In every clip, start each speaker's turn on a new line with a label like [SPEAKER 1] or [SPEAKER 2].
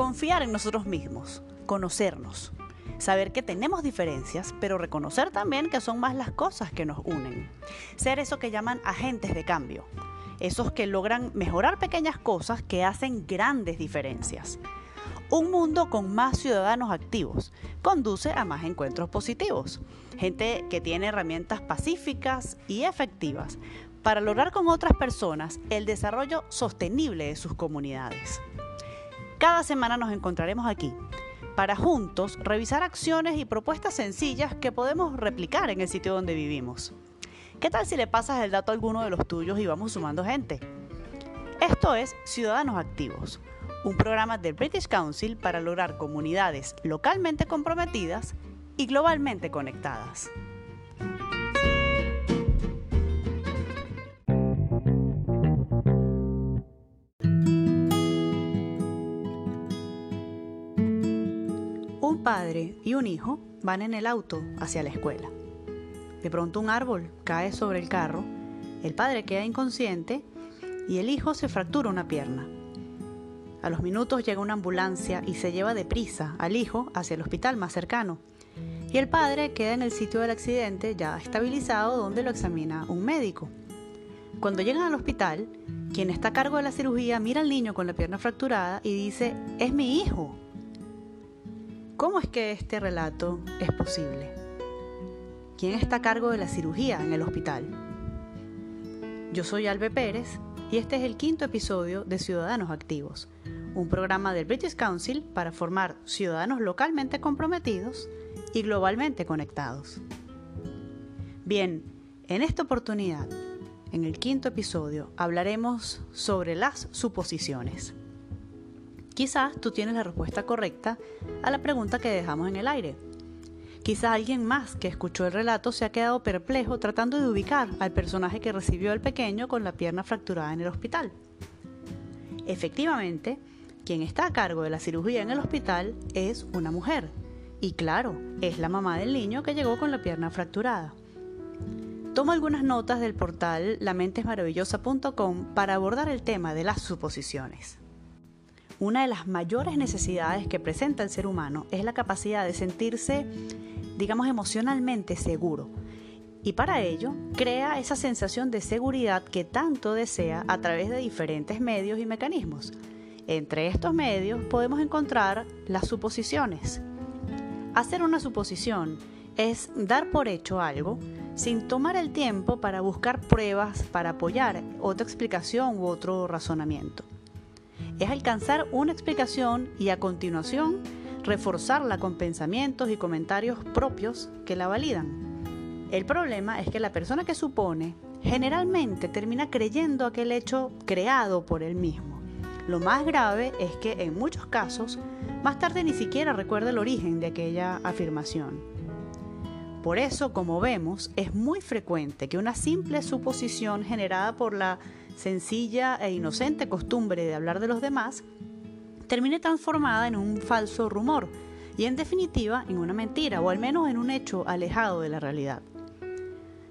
[SPEAKER 1] Confiar en nosotros mismos, conocernos, saber que tenemos diferencias, pero reconocer también que son más las cosas que nos unen. Ser eso que llaman agentes de cambio, esos que logran mejorar pequeñas cosas que hacen grandes diferencias. Un mundo con más ciudadanos activos conduce a más encuentros positivos. Gente que tiene herramientas pacíficas y efectivas para lograr con otras personas el desarrollo sostenible de sus comunidades. Cada semana nos encontraremos aquí para juntos revisar acciones y propuestas sencillas que podemos replicar en el sitio donde vivimos. ¿Qué tal si le pasas el dato a alguno de los tuyos y vamos sumando gente? Esto es Ciudadanos Activos un programa del British Council para lograr comunidades localmente comprometidas y globalmente conectadas. Un padre y un hijo van en el auto hacia la escuela. De pronto un árbol cae sobre el carro, el padre queda inconsciente y el hijo se fractura una pierna. A los minutos llega una ambulancia y se lleva deprisa al hijo hacia el hospital más cercano. Y el padre queda en el sitio del accidente ya estabilizado donde lo examina un médico. Cuando llegan al hospital, quien está a cargo de la cirugía mira al niño con la pierna fracturada y dice, es mi hijo. ¿Cómo es que este relato es posible? ¿Quién está a cargo de la cirugía en el hospital? Yo soy Albe Pérez y este es el quinto episodio de Ciudadanos Activos, un programa del British Council para formar ciudadanos localmente comprometidos y globalmente conectados. Bien, en esta oportunidad, en el quinto episodio, hablaremos sobre las suposiciones. Quizás tú tienes la respuesta correcta a la pregunta que dejamos en el aire. Quizás alguien más que escuchó el relato se ha quedado perplejo tratando de ubicar al personaje que recibió al pequeño con la pierna fracturada en el hospital. Efectivamente, quien está a cargo de la cirugía en el hospital es una mujer. Y claro, es la mamá del niño que llegó con la pierna fracturada. Tomo algunas notas del portal lamentesmaravillosa.com para abordar el tema de las suposiciones. Una de las mayores necesidades que presenta el ser humano es la capacidad de sentirse, digamos, emocionalmente seguro. Y para ello, crea esa sensación de seguridad que tanto desea a través de diferentes medios y mecanismos. Entre estos medios podemos encontrar las suposiciones. Hacer una suposición es dar por hecho algo sin tomar el tiempo para buscar pruebas para apoyar otra explicación u otro razonamiento. Es alcanzar una explicación y a continuación reforzarla con pensamientos y comentarios propios que la validan. El problema es que la persona que supone generalmente termina creyendo aquel hecho creado por él mismo. Lo más grave es que en muchos casos, más tarde ni siquiera recuerda el origen de aquella afirmación. Por eso, como vemos, es muy frecuente que una simple suposición generada por la sencilla e inocente costumbre de hablar de los demás termine transformada en un falso rumor y en definitiva en una mentira o al menos en un hecho alejado de la realidad.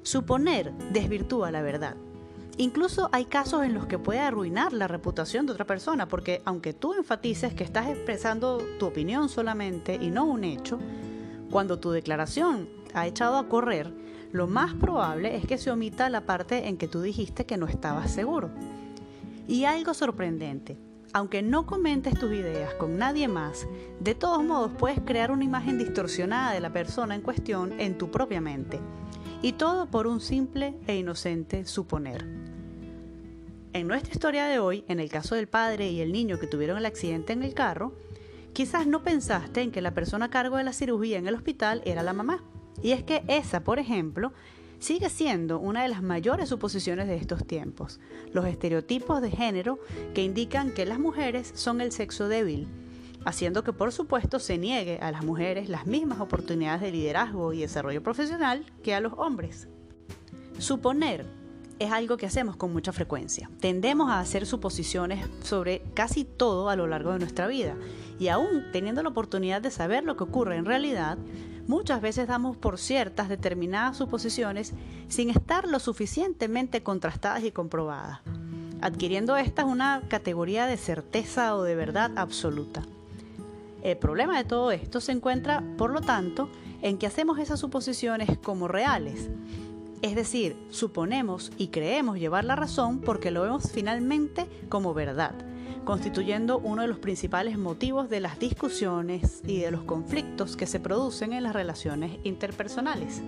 [SPEAKER 1] Suponer desvirtúa la verdad Incluso hay casos en los que puede arruinar la reputación de otra persona, porque aunque tú enfatices que estás expresando tu opinión solamente y no un hecho, cuando tu declaración ha echado a correr, lo más probable es que se omita la parte en que tú dijiste que no estabas seguro. Y algo sorprendente, aunque no comentes tus ideas con nadie más, de todos modos puedes crear una imagen distorsionada de la persona en cuestión en tu propia mente. Y todo por un simple e inocente suponer. En nuestra historia de hoy, en el caso del padre y el niño que tuvieron el accidente en el carro, quizás no pensaste en que la persona a cargo de la cirugía en el hospital era la mamá. Y es que esa, por ejemplo, sigue siendo una de las mayores suposiciones de estos tiempos, los estereotipos de género que indican que las mujeres son el sexo débil, haciendo que por supuesto se niegue a las mujeres las mismas oportunidades de liderazgo y desarrollo profesional que a los hombres. Suponer es algo que hacemos con mucha frecuencia. Tendemos a hacer suposiciones sobre casi todo a lo largo de nuestra vida y aún teniendo la oportunidad de saber lo que ocurre en realidad, muchas veces damos por ciertas determinadas suposiciones sin estar lo suficientemente contrastadas y comprobadas, adquiriendo estas una categoría de certeza o de verdad absoluta. El problema de todo esto se encuentra, por lo tanto, en que hacemos esas suposiciones como reales. Es decir, suponemos y creemos llevar la razón porque lo vemos finalmente como verdad, constituyendo uno de los principales motivos de las discusiones y de los conflictos que se producen en las relaciones interpersonales.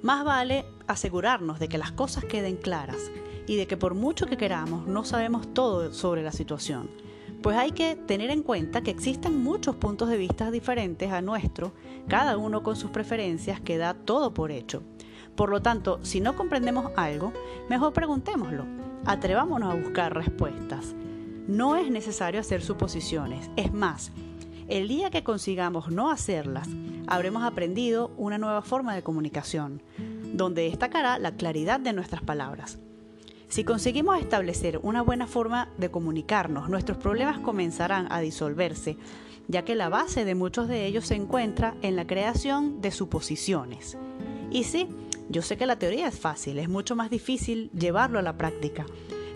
[SPEAKER 1] Más vale asegurarnos de que las cosas queden claras y de que por mucho que queramos no sabemos todo sobre la situación, pues hay que tener en cuenta que existen muchos puntos de vista diferentes a nuestro, cada uno con sus preferencias que da todo por hecho. Por lo tanto, si no comprendemos algo, mejor preguntémoslo, atrevámonos a buscar respuestas. No es necesario hacer suposiciones, es más, el día que consigamos no hacerlas, habremos aprendido una nueva forma de comunicación, donde destacará la claridad de nuestras palabras. Si conseguimos establecer una buena forma de comunicarnos, nuestros problemas comenzarán a disolverse, ya que la base de muchos de ellos se encuentra en la creación de suposiciones. Y sí, yo sé que la teoría es fácil, es mucho más difícil llevarlo a la práctica,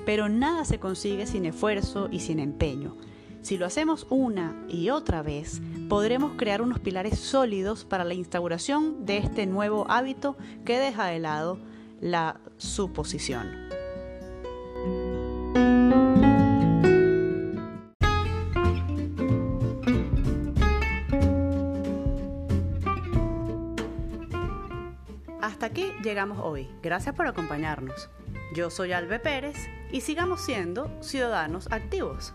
[SPEAKER 1] pero nada se consigue sin esfuerzo y sin empeño. Si lo hacemos una y otra vez, podremos crear unos pilares sólidos para la instauración de este nuevo hábito que deja de lado la suposición. Hasta aquí llegamos hoy. Gracias por acompañarnos. Yo soy Albe Pérez y sigamos siendo ciudadanos activos.